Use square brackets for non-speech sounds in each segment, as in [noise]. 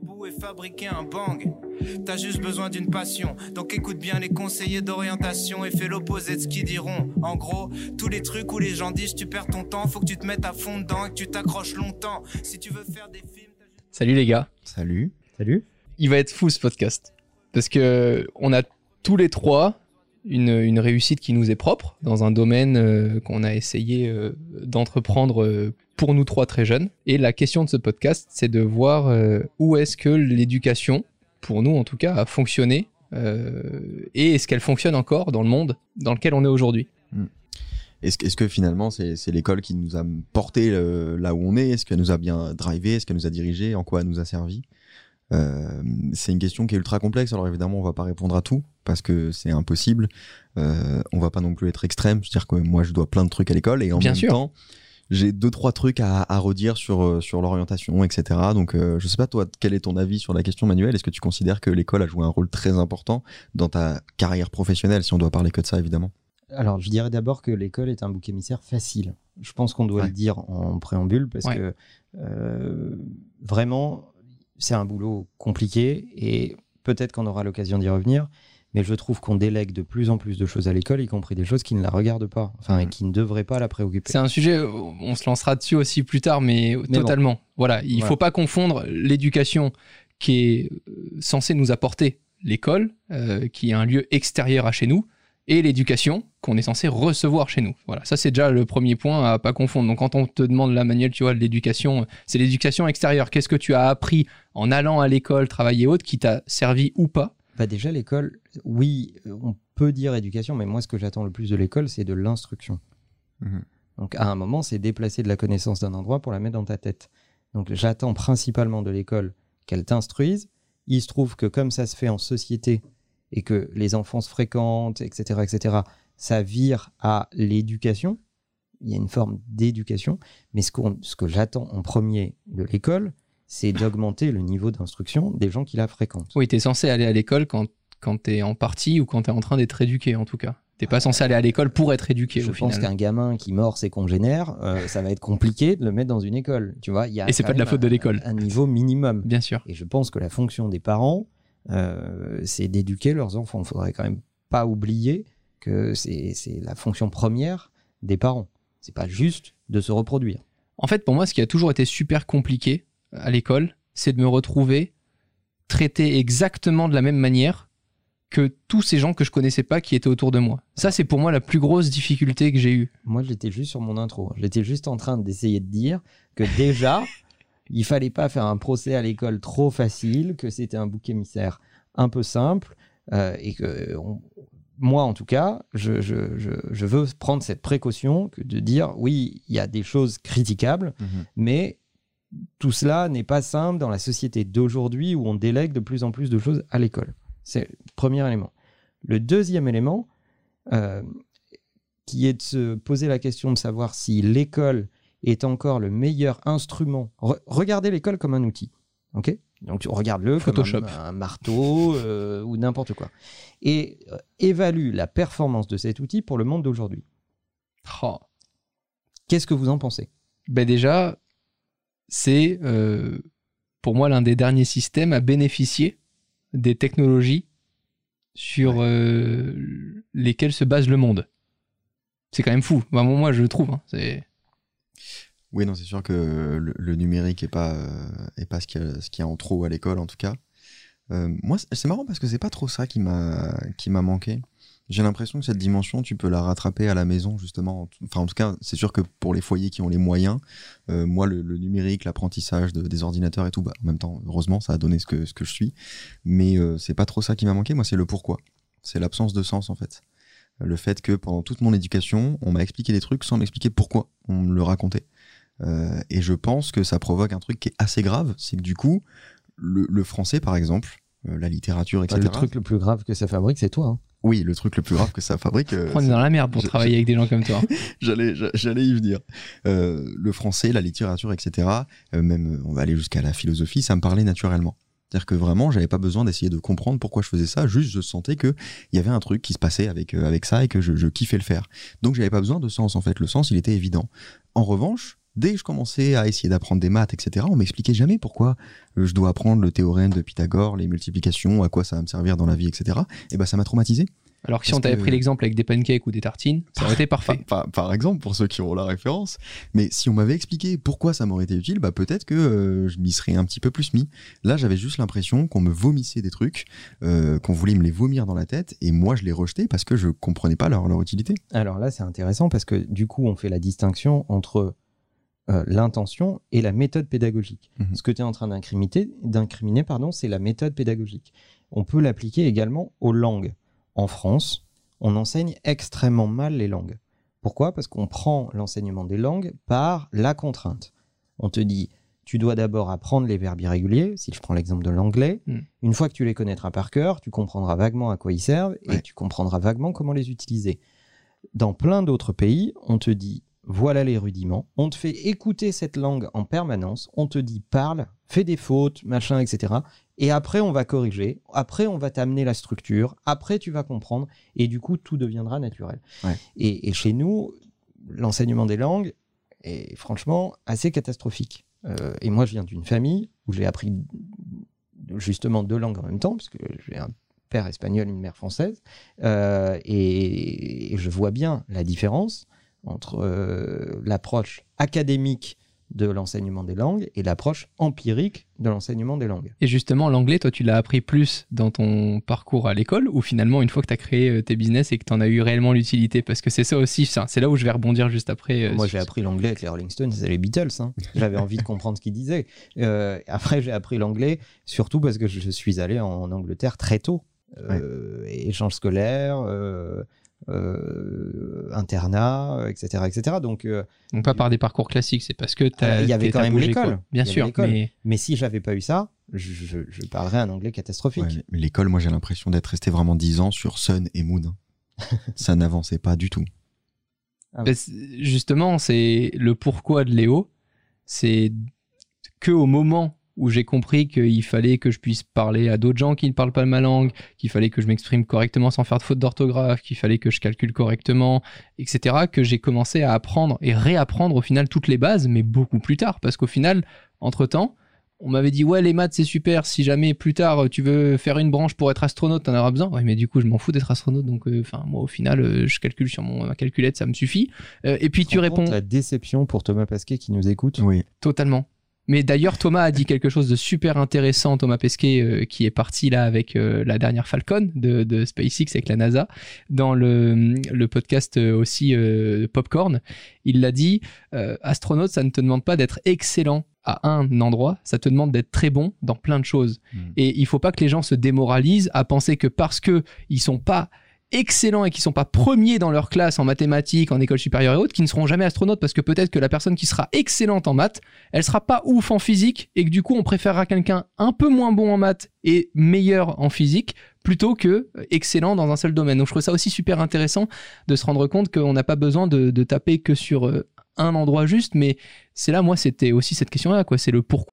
bambou et fabriquer un bang. T'as juste besoin d'une passion, donc écoute bien les conseillers d'orientation et fais l'opposé de ce qu'ils diront. En gros, tous les trucs où les gens disent tu perds ton temps, faut que tu te mettes à fond dedans et que tu t'accroches longtemps. Si tu veux faire des films. Salut les gars. Salut. Salut. Il va être fou ce podcast parce que on a tous les trois une, une réussite qui nous est propre dans un domaine euh, qu'on a essayé euh, d'entreprendre euh, pour nous trois très jeunes. Et la question de ce podcast, c'est de voir où est-ce que l'éducation, pour nous en tout cas, a fonctionné et est-ce qu'elle fonctionne encore dans le monde dans lequel on est aujourd'hui. Est-ce que, est-ce que finalement c'est l'école qui nous a porté là où on est? Est-ce qu'elle nous a bien drivé Est-ce qu'elle nous a dirigé En quoi elle nous a servi? Euh, C'est une question qui est ultra complexe. Alors évidemment, on va pas répondre à tout parce que c'est impossible. Euh, on va pas non plus être extrême. C'est-à-dire que moi, je dois plein de trucs à l'école et en Bien même sûr. temps, j'ai deux trois trucs à, à redire sur euh, sur l'orientation, etc. Donc, euh, je sais pas toi, quel est ton avis sur la question, Manuel? Est-ce que tu considères que l'école a joué un rôle très important dans ta carrière professionnelle, si on doit parler que de ça, évidemment? Alors, je dirais d'abord que l'école est un bouc émissaire facile. Je pense qu'on doit Ouais. le dire en préambule parce Ouais. que euh, vraiment, c'est un boulot compliqué et peut-être qu'on aura l'occasion d'y revenir. Mais je trouve qu'on délègue de plus en plus de choses à l'école, y compris des choses qui ne la regardent pas, enfin, et Mhm. qui ne devraient pas la préoccuper. C'est un sujet, on se lancera dessus aussi plus tard, mais, Mais totalement. Voilà, il Voilà. faut pas confondre l'éducation qui est euh, censée nous apporter l'école, euh, qui est un lieu extérieur à chez nous, et l'éducation qu'on est censé recevoir chez nous. Voilà, ça c'est déjà le premier point à pas confondre. Donc quand on te demande là, Manuel, tu vois, l'éducation, c'est l'éducation extérieure. Qu'est-ce que tu as appris en allant à l'école, travailler autre, qui t'a servi ou pas Bah déjà, l'école, oui, euh, on peut dire éducation, mais moi, ce que j'attends le plus de l'école, c'est de l'instruction. Mhm. Donc, à un moment, c'est déplacer de la connaissance d'un endroit pour la mettre dans ta tête. Donc, j'attends principalement de l'école qu'elle t'instruise. Il se trouve que comme ça se fait en société et que les enfants se fréquentent, etc., etc., ça vire à l'éducation. Il y a une forme d'éducation. Mais ce, que j'attends en premier de l'école, c'est d'augmenter le niveau d'instruction des gens qui la fréquentent. Oui, tu es censé aller à l'école quand, quand tu es en partie ou quand tu es en train d'être éduqué, en tout cas. T'es pas censé aller à l'école pour être éduqué, Je au pense qu'un gamin qui mord ses congénères, euh, ça va être compliqué de le mettre dans une école. Tu vois, y a Et c'est pas de la faute de un- l'école. Un niveau minimum. Bien sûr. Et je pense que la fonction des parents, euh, c'est d'éduquer leurs enfants. Il faudrait quand même pas oublier que c'est c'est la fonction première des parents. C'est pas juste de se reproduire. En fait, pour moi, ce qui a toujours été super compliqué à l'école, c'est de me retrouver traité exactement de la même manière que tous ces gens que je connaissais pas qui étaient autour de moi. Ça, c'est pour moi la plus grosse difficulté que j'ai eue. Moi, j'étais juste sur mon intro. J'étais juste en train d'essayer de dire que déjà, [laughs] il fallait pas faire un procès à l'école trop facile, que c'était un bouc émissaire un peu simple, euh, et que on- moi, en tout cas, je, je- je- je veux prendre cette précaution que de dire oui, il y a des choses critiquables, mais tout cela n'est pas simple dans la société d'aujourd'hui où on délègue de plus en plus de choses à l'école. C'est le premier élément. Le deuxième élément, euh, qui est de se poser la question de savoir si l'école est encore le meilleur instrument. Re- regardez l'école comme un outil. ok? Donc regarde-le comme Photoshop. un, un marteau euh, ou n'importe quoi. Et euh, évalue la performance de cet outil pour le monde d'aujourd'hui. Oh. Qu'est-ce que vous en pensez? Ben déjà, c'est euh, pour moi l'un des derniers systèmes à bénéficier des technologies sur euh, lesquelles se base le monde. C'est quand même fou. Enfin, moi, je le trouve. hein. C'est Oui, non, c'est sûr que le, le numérique est pas, euh, est pas ce qu'il y, a- ce qu'il y a en trop à l'école, en tout cas. Euh, moi, c'est- c'est marrant parce que c'est pas trop ça qui m'a qui m'a manqué. J'ai l'impression que cette dimension, tu peux la rattraper à la maison, justement. Enfin, en tout cas, c'est sûr que pour les foyers qui ont les moyens, euh, moi, le, numérique, l'apprentissage de- des ordinateurs et tout, bah, en même temps, heureusement, ça a donné ce que, ce que je suis. Mais euh, c'est pas trop ça qui m'a manqué. Moi, c'est le pourquoi. C'est l'absence de sens, en fait. Le fait que pendant toute mon éducation, on m'a expliqué des trucs sans m'expliquer pourquoi on me le racontait. Euh, et je pense que ça provoque un truc qui est assez grave, c'est que du coup, le, français, par exemple, euh, la littérature, etc. Le truc le plus grave que ça fabrique, c'est toi. hein. Oui, le truc le plus grave que ça fabrique. euh, on est dans la merde pour travailler avec des gens comme toi. [laughs] j'allais j'a- j'allais y venir Euh, le français la littérature etc euh, même euh, on va aller jusqu'à la philosophie ça me parlait naturellement c'est-à-dire que vraiment j'avais pas besoin d'essayer de comprendre pourquoi je faisais ça juste je sentais que il y avait un truc qui se passait avec euh, avec ça et que je, je kiffais le faire donc j'avais pas besoin de sens en fait le sens il était évident en revanche dès que je commençais à essayer d'apprendre des maths, etc., on m'expliquait jamais pourquoi je dois apprendre le théorème de Pythagore, les multiplications, à quoi ça va me servir dans la vie, etc. Et ben ça m'a traumatisé. Alors que si Parce on t'avait que- pris l'exemple avec des pancakes ou des tartines, ça aurait été [laughs] parfait. Par, par- par exemple, pour ceux qui auront la référence. Mais si on m'avait expliqué pourquoi ça m'aurait été utile, bah peut-être que euh, je m'y serais un petit peu plus mis. Là, j'avais juste l'impression qu'on me vomissait des trucs, euh, qu'on voulait me les vomir dans la tête, et moi je les rejetais parce que je comprenais pas leur, leur utilité. Alors là, c'est intéressant parce que du coup, on fait la distinction entre euh, l'intention et la méthode pédagogique. Mhm. Ce que tu es en train d'incriminer, pardon, c'est la méthode pédagogique. On peut l'appliquer également aux langues. En France, on enseigne extrêmement mal les langues. Pourquoi? Parce qu'on prend l'enseignement des langues par la contrainte. On te dit, tu dois d'abord apprendre les verbes irréguliers, si je prends l'exemple de l'anglais. Mm. Une fois que tu les connaîtras par cœur, tu comprendras vaguement à quoi ils servent et Ouais. tu comprendras vaguement comment les utiliser. Dans plein d'autres pays, on te dit voilà les rudiments, on te fait écouter cette langue en permanence, on te dit parle, fais des fautes, machin, etc. Et après, on va corriger, après, on va t'amener la structure, après, tu vas comprendre, et du coup, tout deviendra naturel. Ouais. Et, et chez nous, l'enseignement des langues est franchement assez catastrophique. Euh, et moi, je viens d'une famille où j'ai appris justement deux langues en même temps, parce que j'ai un père espagnol, une mère française, euh, et, et je vois bien la différence entre euh, l'approche académique de l'enseignement des langues et l'approche empirique de l'enseignement des langues. Et justement, l'anglais, toi, tu l'as appris plus dans ton parcours à l'école ou finalement, une fois que tu as créé euh, tes business et que tu en as eu réellement l'utilité? Parce que c'est ça aussi, c'est là où je vais rebondir juste après. euh, Moi, j'ai appris l'anglais avec les Rolling Stones et les Beatles. hein. J'avais envie de comprendre ce qu'ils disaient. Euh, après, j'ai appris l'anglais surtout parce que je suis allé en Angleterre très tôt. Euh, Échange scolaire, euh, euh, internat, etc., etc. Donc, euh, Donc pas par des parcours classiques, c'est parce que tu Euh, il y avait quand même l'école. Bien sûr, mais mais si j'avais pas eu ça, je, je- je parlerais un anglais catastrophique. Ouais, L'école, moi j'ai l'impression d'être resté vraiment 10 ans sur Sun et Moon. [laughs] ça n'avançait pas du tout. Parce- justement, c'est le pourquoi de Léo. C'est que au moment où j'ai compris qu'il fallait que je puisse parler à d'autres gens qui ne parlent pas ma langue, qu'il fallait que je m'exprime correctement sans faire de faute d'orthographe, qu'il fallait que je calcule correctement, etc., que j'ai commencé à apprendre et réapprendre au final toutes les bases, mais beaucoup plus tard. Parce qu'au final, entre-temps, on m'avait dit ouais les maths c'est super si jamais plus tard tu veux faire une branche pour être astronaute t'en auras besoin ouais mais du coup je m'en fous d'être astronaute donc euh, enfin moi au final euh, je calcule sur mon ma calculette ça me suffit Euh, et puis tu réponds La déception pour Thomas Pasquet qui nous écoute. Oui. totalement mais d'ailleurs Thomas a dit quelque chose de super intéressant Thomas Pesquet euh, qui est parti là avec euh, la dernière Falcon de, de SpaceX avec la NASA dans le, le podcast euh, aussi euh, Popcorn il l'a dit astronaute ça ne te demande pas d'être excellent à un endroit, ça te demande d'être très bon dans plein de choses. Mm. Et il faut pas que les gens se démoralisent à penser que parce que ils sont pas excellents et qui sont pas premiers dans leur classe en mathématiques, en école supérieure et autres, qui ne seront jamais astronautes parce que peut-être que la personne qui sera excellente en maths, elle sera pas ouf en physique et que du coup on préférera quelqu'un un peu moins bon en maths et meilleur en physique plutôt que euh, excellent dans un seul domaine. Donc je trouve ça aussi super intéressant de se rendre compte qu'on n'a pas besoin de, de taper que sur euh, un endroit juste, mais c'est là, moi, c'était aussi cette question-là, quoi. C'est le pourquoi.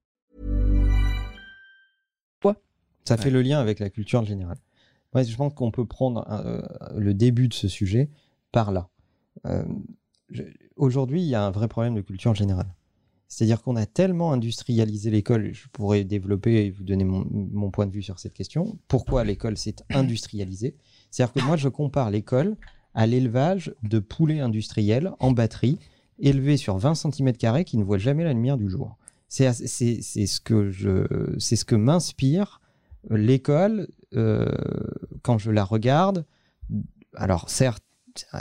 Ça fait le lien avec la culture générale. Ouais, je pense qu'on peut prendre euh, le début de ce sujet par là. Euh, Aujourd'hui, il y a un vrai problème de culture générale. C'est-à-dire qu'on a tellement industrialisé l'école, je pourrais développer et vous donner mon, mon point de vue sur cette question. Pourquoi l'école s'est industrialisée C'est-à-dire que moi, je compare l'école à l'élevage de poulets industriels en batterie, élevés sur 20 cm qui ne voient jamais la lumière du jour. Ce que, c'est ce que m'inspire l'école, euh, quand je la regarde, alors certes,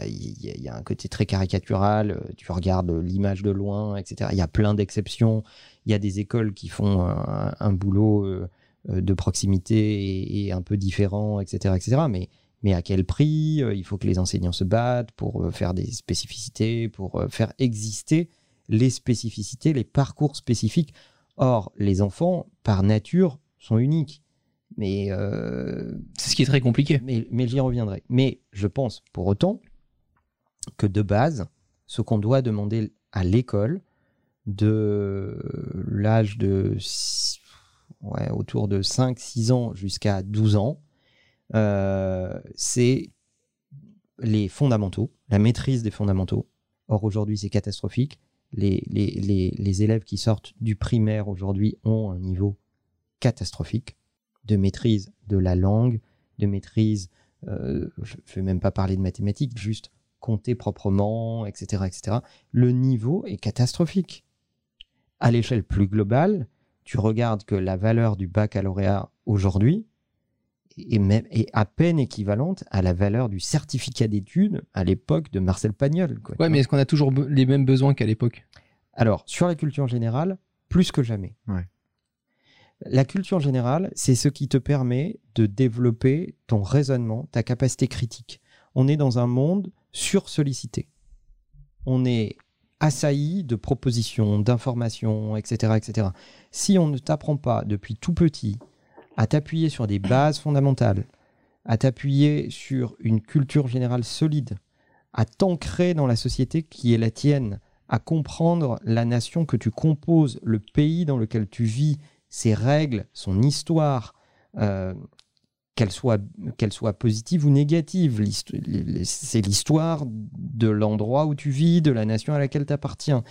il y, a- un côté très caricatural, euh, tu regardes l'image de loin, etc. Il y a plein d'exceptions. Il y a des écoles qui font un, boulot euh, de proximité et, et un peu différent, etc., etc. Mais Mais à quel prix Il faut que les enseignants se battent pour faire des spécificités, pour faire exister les spécificités, les parcours spécifiques. Or, les enfants, par nature, sont uniques. Mais, euh, C'est ce qui est très compliqué. mais, mais j'y reviendrai. Mais je pense pour autant que de base, ce qu'on doit demander à l'école de l'âge de ouais, autour de 5-6 ans jusqu'à 12 ans, euh, c'est les fondamentaux, la maîtrise des fondamentaux. Or aujourd'hui, c'est catastrophique. Les, les, les, les élèves qui sortent du primaire aujourd'hui ont un niveau catastrophique de maîtrise de la langue, de maîtrise, euh, je ne vais même pas parler de mathématiques, juste compter proprement, etc., etc. Le niveau est catastrophique. À l'échelle plus globale, tu regardes que la valeur du baccalauréat aujourd'hui est, même, est à peine équivalente à la valeur du certificat d'études à l'époque de Marcel Pagnol. quoi, Ouais, mais est-ce qu'on a toujours les mêmes besoins qu'à l'époque? Alors, sur la culture générale, plus que jamais. Ouais. La culture générale, c'est ce qui te permet de développer ton raisonnement, ta capacité critique. On est dans un monde sursollicité. On est assailli de propositions, d'informations, etc., etc. Si on ne t'apprend pas depuis tout petit à t'appuyer sur des bases fondamentales, à t'appuyer sur une culture générale solide, à t'ancrer dans la société qui est la tienne, à comprendre la nation que tu composes, le pays dans lequel tu vis, ses règles, son histoire, euh, qu'elle soit, soit positive ou négative. C'est l'histoire de l'endroit où tu vis, de la nation à laquelle tu appartiens.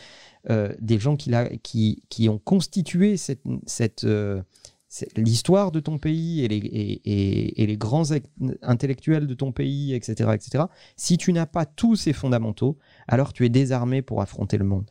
des gens qui, ont constitué cette, euh, l'histoire de ton pays et les, et, les grands intellectuels de ton pays, etc., etc. Si tu n'as pas tous ces fondamentaux, alors tu es désarmé pour affronter le monde.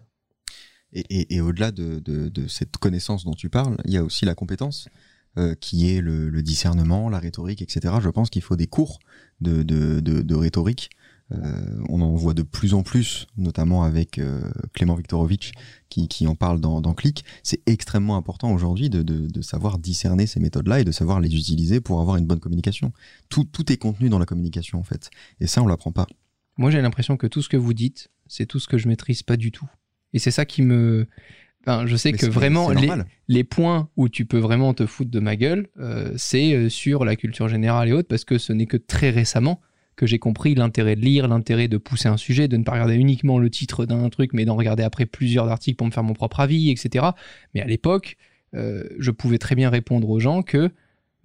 Et, au-delà de, cette connaissance dont tu parles, il y a aussi la compétence, euh, qui est le, discernement, la rhétorique, etc. Je pense qu'il faut des cours de, rhétorique. Euh, on en voit de plus en plus, notamment avec euh, Clément Viktorovitch, qui, en parle dans, dans Click. C'est extrêmement important aujourd'hui de, savoir discerner ces méthodes-là et de savoir les utiliser pour avoir une bonne communication. Tout, tout est contenu dans la communication, en fait. Et ça, on l'apprend pas. Moi, j'ai l'impression que tout ce que vous dites, c'est tout ce que je maîtrise pas du tout. Et c'est ça qui me. Enfin, je sais Mais que vraiment, les, les points où tu peux vraiment te foutre de ma gueule, euh, c'est euh, sur la culture générale et autres, parce que ce n'est que très récemment que j'ai compris l'intérêt de lire, l'intérêt de pousser un sujet, de ne pas regarder uniquement le titre d'un truc, mais d'en regarder après plusieurs articles pour me faire mon propre avis, etc. Mais à l'époque, euh, je pouvais très bien répondre aux gens que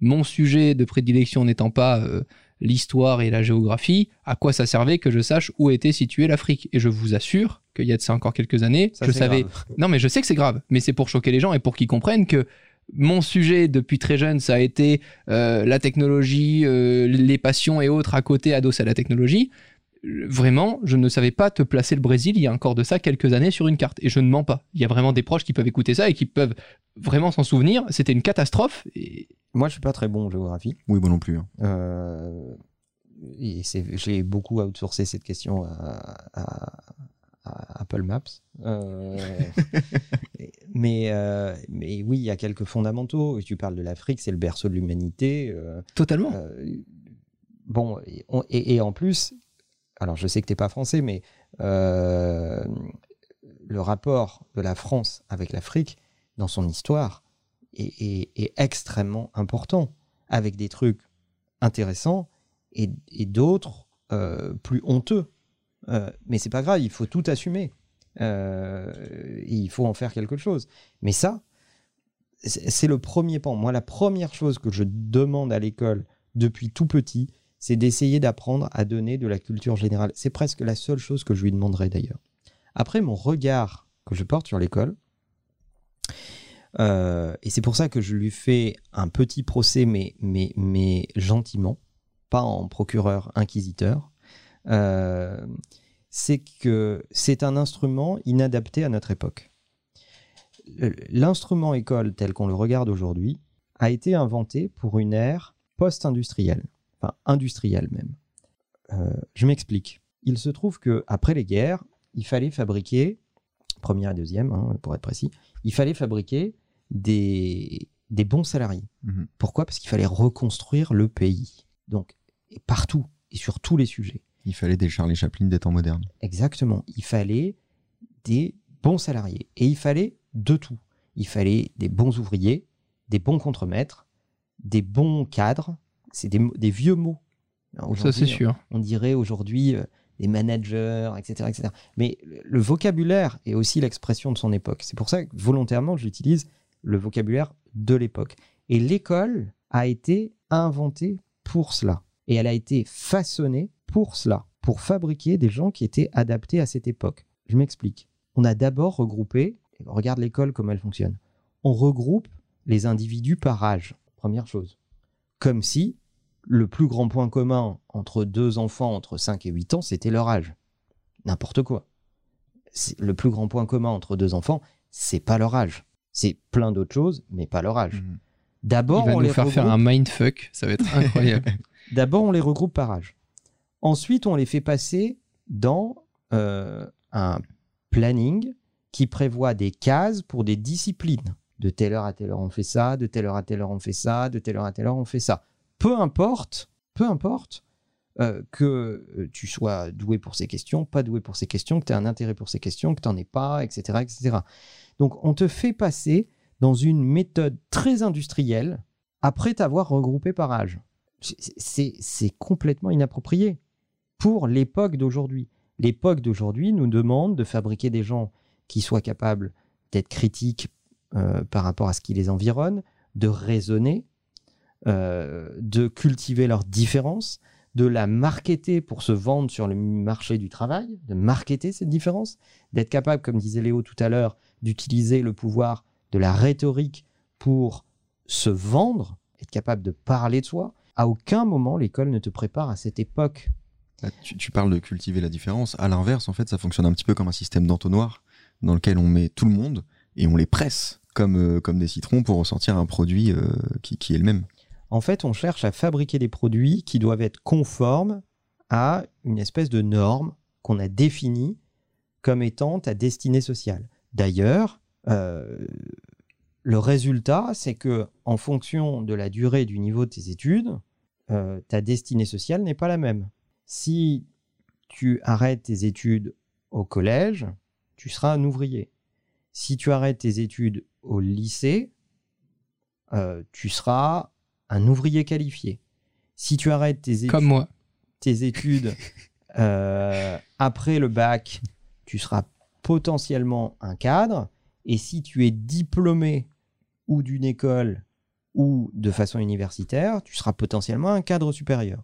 mon sujet de prédilection n'étant pas euh, l'histoire et la géographie, à quoi ça servait que je sache où était située l'Afrique Et je vous assure qu'il y a de ça encore quelques années, Ça, je savais grave. non, mais je sais que c'est grave, mais c'est pour choquer les gens et pour qu'ils comprennent que mon sujet depuis très jeune, ça a été euh, la technologie, euh, les passions et autres à côté adossés à la technologie. Vraiment, je ne savais pas te placer le Brésil il y a encore de ça quelques années sur une carte. Et je ne mens pas. Il y a vraiment des proches qui peuvent écouter ça et qui peuvent vraiment s'en souvenir. C'était une catastrophe. Et Moi, je suis pas très bon en géographie. Oui, moi non plus. hein. Euh, et c'est- j'ai beaucoup outsourcé cette question à Apple Maps. Euh, [laughs] mais, euh, mais oui, il y a quelques fondamentaux. Tu parles de l'Afrique, c'est le berceau de l'humanité. euh, totalement. bon, et, on- et- et en plus, alors je sais que tu n'es pas français, mais le rapport de la France avec l'Afrique dans son histoire est, est- est extrêmement important, avec des trucs intéressants et, et d'autres plus honteux. Euh, mais c'est pas grave, il faut tout assumer. Euh, il faut en faire quelque chose. Mais ça, c'est c'est le premier pan. Moi, la première chose que je demande à l'école depuis tout petit, c'est d'essayer d'apprendre à donner de la culture générale. C'est presque la seule chose que je lui demanderai d'ailleurs. Après, mon regard que je porte sur l'école, euh, et c'est pour ça que je lui fais un petit procès, mais, mais, mais gentiment, pas en procureur inquisiteur, euh, c'est que c'est un instrument inadapté à notre époque. Le- L'instrument école tel qu'on le regarde aujourd'hui a été inventé pour une ère post-industrielle, enfin industrielle même. Euh, je m'explique. Il se trouve que après les guerres, il fallait fabriquer, première et deuxième hein, pour être précis, il fallait fabriquer des, des bons salariés. Mhm. Pourquoi? Parce qu'il fallait reconstruire le pays. Donc, et partout et sur tous les sujets. Il fallait des Charlie Chaplin des temps modernes. Exactement. Il fallait des bons salariés et il fallait de tout. Il fallait des bons ouvriers, des bons contremaîtres, des bons cadres. C'est des, des vieux mots. Ça, c'est sûr. on dirait aujourd'hui euh, des managers, etc., etc. Mais le vocabulaire est aussi l'expression de son époque. C'est pour ça que volontairement, j'utilise le vocabulaire de l'époque. Et l'école a été inventée pour cela. Et elle a été façonnée pour cela, pour fabriquer des gens qui étaient adaptés à cette époque. Je m'explique. On a d'abord regroupé, regarde l'école comme elle fonctionne, on regroupe les individus par âge, première chose. Comme si le plus grand point commun entre deux enfants entre 5 et 8 ans, c'était leur âge. N'importe quoi. Le plus grand point commun entre deux enfants, c'est pas leur âge. C'est plein d'autres choses, mais pas leur âge. Mhm. D'abord, va on nous les faire faire un mindfuck. Ça va être incroyable. [laughs] D'abord, on les regroupe par âge. Ensuite, on les fait passer dans euh, un planning qui prévoit des cases pour des disciplines. De telle heure à telle heure, on fait ça, de telle heure à telle heure, on fait ça, de telle heure à telle heure, on fait ça. Peu importe, peu importe euh, que euh, tu sois doué pour ces questions, pas doué pour ces questions, que tu aies un intérêt pour ces questions, que tu n'en aies pas, etc., etc. Donc, on te fait passer dans une méthode très industrielle après t'avoir regroupé par âge c'est complètement inapproprié pour l'époque d'aujourd'hui. L'époque d'aujourd'hui nous demande de fabriquer des gens qui soient capables d'être critiques euh, par rapport à ce qui les environne, de raisonner, euh, de cultiver leurs différences, de la marketer pour se vendre sur le marché du travail, de marketer cette différence, d'être capable, comme disait Léo tout à l'heure, d'utiliser le pouvoir de la rhétorique pour se vendre, être capable de parler de soi. À aucun moment l'école ne te prépare à cette époque. Tu, parles de cultiver la différence. À l'inverse, en fait, ça fonctionne un petit peu comme un système d'entonnoir dans lequel on met tout le monde et on les presse comme, euh, comme des citrons pour ressortir un produit euh, qui, qui est le même. En fait, on cherche à fabriquer des produits qui doivent être conformes à une espèce de norme qu'on a définie comme étant ta destinée sociale. D'ailleurs, euh, le résultat, c'est que en fonction de la durée du niveau de tes études, ta destinée sociale n'est pas la même. Si tu arrêtes tes études au collège, tu seras un ouvrier. Si tu arrêtes tes études au lycée, euh, tu seras un ouvrier qualifié. Si tu arrêtes tes études, Comme moi. tes études [laughs] euh, après le bac, tu seras potentiellement un cadre. Et si tu es diplômé ou d'une école ou de façon universitaire, tu seras potentiellement un cadre supérieur.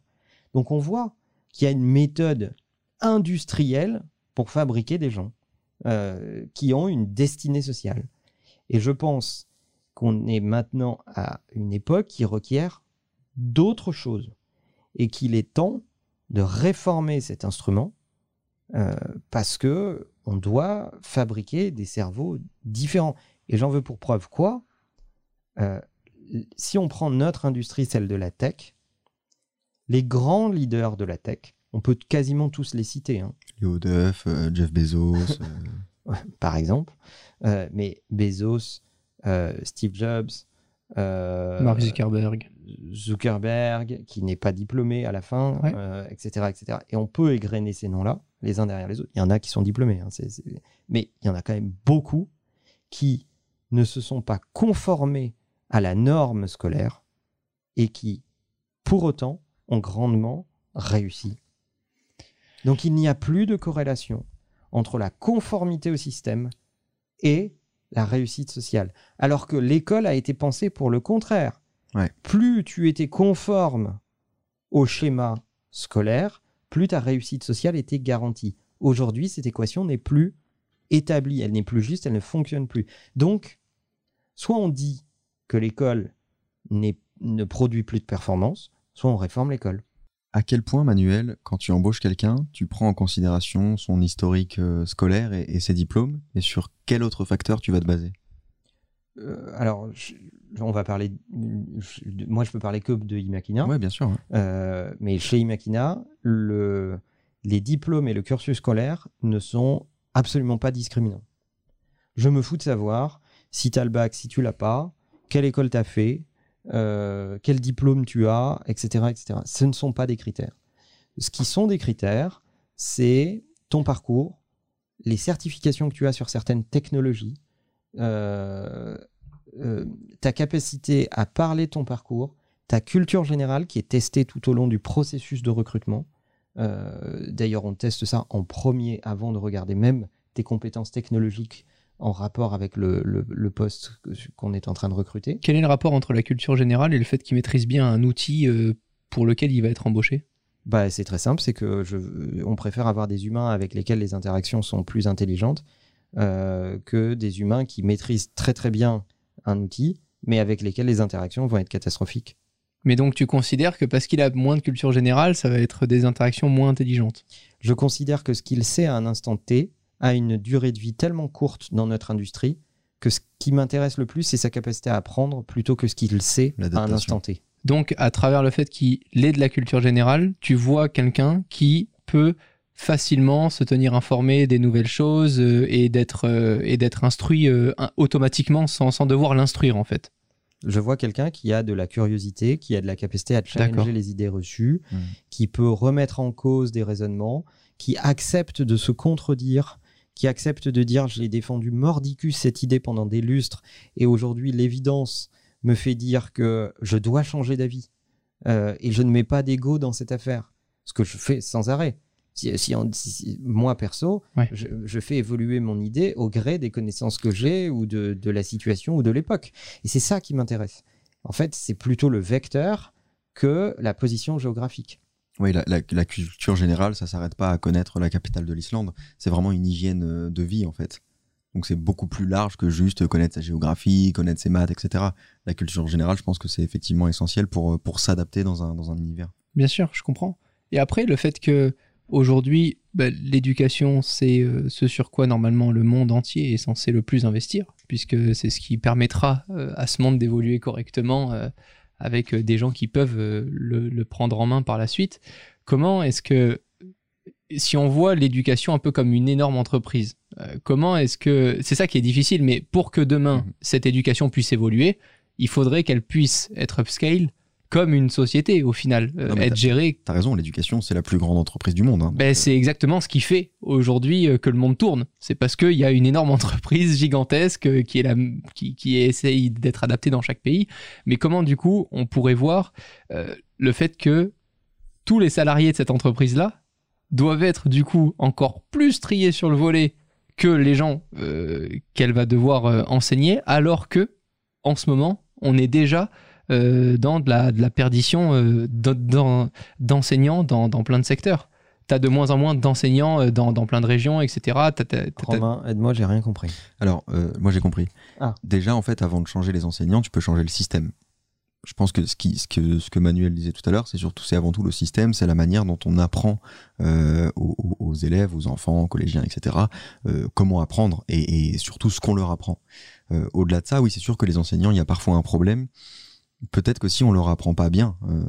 Donc on voit qu'il y a une méthode industrielle pour fabriquer des gens euh, qui ont une destinée sociale. Et je pense qu'on est maintenant à une époque qui requiert d'autres choses et qu'il est temps de réformer cet instrument euh, parce que on doit fabriquer des cerveaux différents. Et j'en veux pour preuve quoi? Euh, Si on prend notre industrie, celle de la tech, les grands leaders de la tech, on peut quasiment tous les citer, hein, Léo Duff, euh, Jeff Bezos. [laughs] euh, par exemple, euh, mais Bezos, euh, Steve Jobs, euh, Mark Zuckerberg. Zuckerberg, qui n'est pas diplômé à la fin, Ouais. euh, etc., etc. Et on peut égrener ces noms-là, les uns derrière les autres. Il y en a qui sont diplômés, hein, mais il y en a quand même beaucoup qui ne se sont pas conformés à la norme scolaire et qui, pour autant, ont grandement réussi. Donc il n'y a plus de corrélation entre la conformité au système et la réussite sociale. Alors que l'école a été pensée pour le contraire. Ouais. Plus tu étais conforme au schéma scolaire, plus ta réussite sociale était garantie. Aujourd'hui, cette équation n'est plus établie, elle n'est plus juste, elle ne fonctionne plus. Donc, soit on dit que l'école ne produit plus de performance, soit on réforme l'école. À quel point, Manuel, quand tu embauches quelqu'un, tu prends en considération son historique euh, scolaire et, et ses diplômes? Et sur quel autre facteur tu vas te baser? Euh, alors, je- on va parler. je- moi, je peux parler que de Imakina. Ouais, bien sûr. ouais. Euh, mais chez Imakina, le, les diplômes et le cursus scolaire ne sont absolument pas discriminants. Je me fous de savoir si tu as le bac, si tu l'as pas, quelle école tu as fait, euh, quel diplôme tu as, etc., etc. Ce ne sont pas des critères. Ce qui sont des critères, c'est ton parcours, les certifications que tu as sur certaines technologies, euh, euh, ta capacité à parler ton parcours, ta culture générale qui est testée tout au long du processus de recrutement. D'ailleurs, on teste ça en premier avant de regarder même tes compétences technologiques en rapport avec le, le- le poste qu'on est en train de recruter. Quel est le rapport entre la culture générale et le fait qu'il maîtrise bien un outil euh, pour lequel il va être embauché? Bah, c'est très simple, c'est que je, on préfère avoir des humains avec lesquels les interactions sont plus intelligentes euh, que des humains qui maîtrisent très très bien un outil, mais avec lesquels les interactions vont être catastrophiques. Mais donc tu considères que parce qu'il a moins de culture générale, ça va être des interactions moins intelligentes? Je considère que ce qu'il sait à un instant T a une durée de vie tellement courte dans notre industrie que ce qui m'intéresse le plus, c'est sa capacité à apprendre plutôt que ce qu'il sait à un instant T. Donc, à travers le fait qu'il ait de la culture générale, tu vois quelqu'un qui peut facilement se tenir informé des nouvelles choses euh, et d'être euh, et d'être instruit euh, automatiquement sans, sans devoir l'instruire en fait. Je vois quelqu'un qui a de la curiosité, qui a de la capacité à challenger les idées reçues, Mm. qui peut remettre en cause des raisonnements, qui accepte de se contredire, qui accepte de dire je l'ai défendu mordicus cette idée pendant des lustres et aujourd'hui l'évidence me fait dire que je dois changer d'avis Euh, et je ne mets pas d'ego dans cette affaire, ce que je fais sans arrêt. Si, moi perso, Ouais. je, je fais évoluer mon idée au gré des connaissances que j'ai ou de, de la situation ou de l'époque. Et c'est ça qui m'intéresse. En fait, c'est plutôt le vecteur que la position géographique. Oui, la, culture générale, ça s'arrête pas à connaître la capitale de l'Islande. C'est vraiment une hygiène euh, de vie, en fait. Donc c'est beaucoup plus large que juste connaître sa géographie, connaître ses maths, etc. La culture générale, je pense que c'est effectivement essentiel pour, euh, pour s'adapter dans un, dans un univers. Bien sûr, je comprends. Et après, le fait que aujourd'hui, bah, l'éducation, c'est euh, ce sur quoi normalement le monde entier est censé le plus investir, puisque c'est ce qui permettra à ce monde d'évoluer correctement avec euh, des gens qui peuvent euh, le, le prendre en main par la suite. Comment est-ce que, si on voit l'éducation un peu comme une énorme entreprise, euh, comment est-ce que, c'est ça qui est difficile, mais pour que demain Mhm. cette éducation puisse évoluer, il faudrait qu'elle puisse être upscale comme une société au final, euh, Non, être gérée T'as raison, l'éducation, c'est la plus grande entreprise du monde. hein. ben, c'est exactement ce qui fait aujourd'hui euh, que le monde tourne. C'est parce qu'il y a une énorme [laughs] entreprise gigantesque euh, qui, est la, qui, qui essaye d'être adaptée dans chaque pays. Mais comment, du coup, on pourrait voir euh, le fait que tous les salariés de cette entreprise-là doivent être, du coup, encore plus triés sur le volet que les gens euh, qu'elle va devoir euh, enseigner, alors que, en ce moment, on est déjà euh, dans de la, de la perdition euh, d'enseignants dans, dans plein de secteurs. Tu as de moins en moins d'enseignants euh, dans, dans plein de régions, etc. T'as- t'as- t'as- Romain, aide-moi, j'ai rien compris. Alors, euh, moi j'ai compris. Ah. Déjà, en fait, avant de changer les enseignants, tu peux changer le système. Je pense que ce, qui, ce, que, ce que Manuel disait tout à l'heure, c'est surtout, c'est avant tout le système, c'est la manière dont on apprend euh, aux, élèves, aux enfants, aux collégiens, etc., euh, comment apprendre et, et surtout ce qu'on leur apprend. Euh, Au-delà de ça, oui, c'est sûr que les enseignants, il y a parfois un problème. Peut-être que si on leur apprend pas bien euh,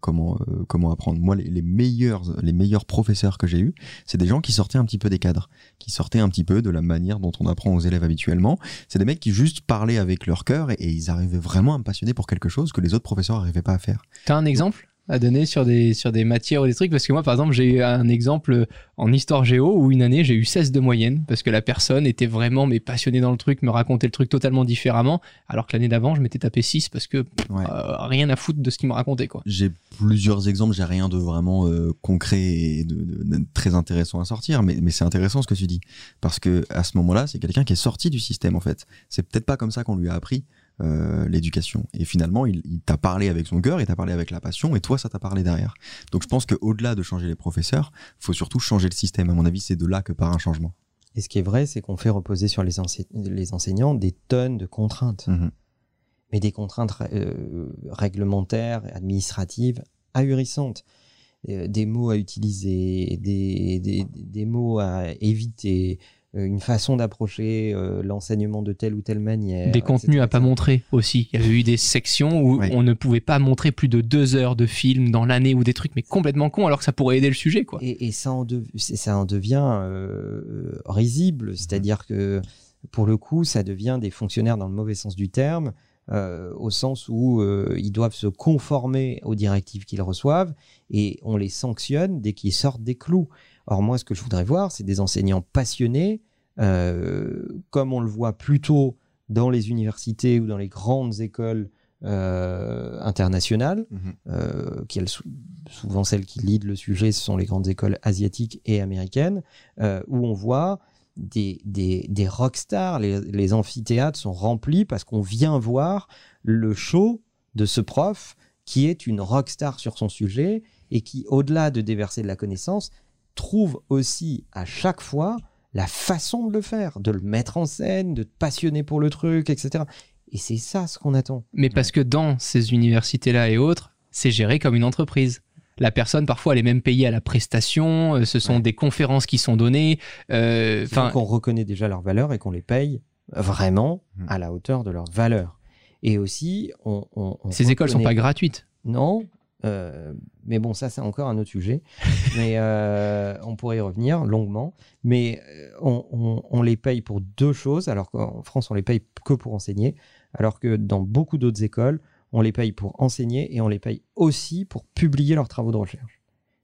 comment euh, comment apprendre. Moi, les, les meilleurs les meilleurs professeurs que j'ai eus, c'est des gens qui sortaient un petit peu des cadres, qui sortaient un petit peu de la manière dont on apprend aux élèves habituellement. C'est des mecs qui juste parlaient avec leur cœur et, et ils arrivaient vraiment à me passionner pour quelque chose que les autres professeurs n'arrivaient pas à faire. T'as un exemple? À donner sur des, sur des matières ou des trucs Parce que moi, par exemple, j'ai eu un exemple en histoire géo où une année, j'ai eu 16 de moyenne parce que la personne était vraiment mais passionnée dans le truc, me racontait le truc totalement différemment, alors que l'année d'avant, je m'étais tapé 6 parce que pff, Ouais. euh, rien à foutre de ce qu'il me racontait. quoi. J'ai plusieurs exemples, j'ai rien de vraiment euh, concret et de, de- de très intéressant à sortir, mais, mais c'est intéressant ce que tu dis. Parce que à ce moment-là, c'est quelqu'un qui est sorti du système en fait. C'est peut-être pas comme ça qu'on lui a appris euh, l'éducation. Et finalement, il, il t'a parlé avec son cœur, il t'a parlé avec la passion, et toi, ça t'a parlé derrière. Donc je pense qu'au-delà de changer les professeurs, faut surtout changer le système. À mon avis, c'est de là que part un changement. Et ce qui est vrai, c'est qu'on fait reposer sur les, ense- les enseignants des tonnes de contraintes. Mhm. mais des contraintes euh, réglementaires, administratives ahurissantes. Euh, des mots à utiliser, des, des, des mots à éviter, une façon d'approcher euh, l'enseignement de telle ou telle manière. Des contenus à pas montrer aussi. Il y avait eu des sections où on ne pouvait pas montrer plus de deux heures de film dans l'année ou des trucs mais complètement cons alors que ça pourrait aider le sujet. quoi. Et, et ça, en ça devient euh, risible, c'est-à-dire que pour le coup, ça devient des fonctionnaires dans le mauvais sens du terme, euh, au sens où euh, ils doivent se conformer aux directives qu'ils reçoivent et on les sanctionne dès qu'ils sortent des clous. Or, moi, ce que je voudrais voir, c'est des enseignants passionnés, euh, comme on le voit plutôt dans les universités ou dans les grandes écoles euh, internationales, Mhm. euh, qui elles, sou- souvent celles qui leadent le sujet, ce sont les grandes écoles asiatiques et américaines, où on voit des, des, des rockstars, les, les amphithéâtres sont remplis parce qu'on vient voir le show de ce prof qui est une rockstar sur son sujet et qui, au-delà de déverser de la connaissance, trouve aussi à chaque fois la façon de le faire, de le mettre en scène, de te passionner pour le truc, etc. Et c'est ça ce qu'on attend. Mais parce que dans ces universités-là et autres, c'est géré comme une entreprise. La personne, parfois, elle est même payée à la prestation. euh, Ce sont Ouais. des conférences qui sont données. euh, qu'on reconnaît déjà leur valeur et qu'on les paye vraiment Mhm. à la hauteur de leur valeur. Et aussi, on, on- on ces écoles sont pas reconnaît- gratuites. Non, euh, mais bon, ça c'est encore un autre sujet. mais euh, [laughs] on pourrait y revenir longuement. Mais euh, on, on- on les paye pour deux choses, alors qu'en France on les paye que pour enseigner, alors que dans beaucoup d'autres écoles, on les paye pour enseigner et on les paye aussi pour publier leurs travaux de recherche.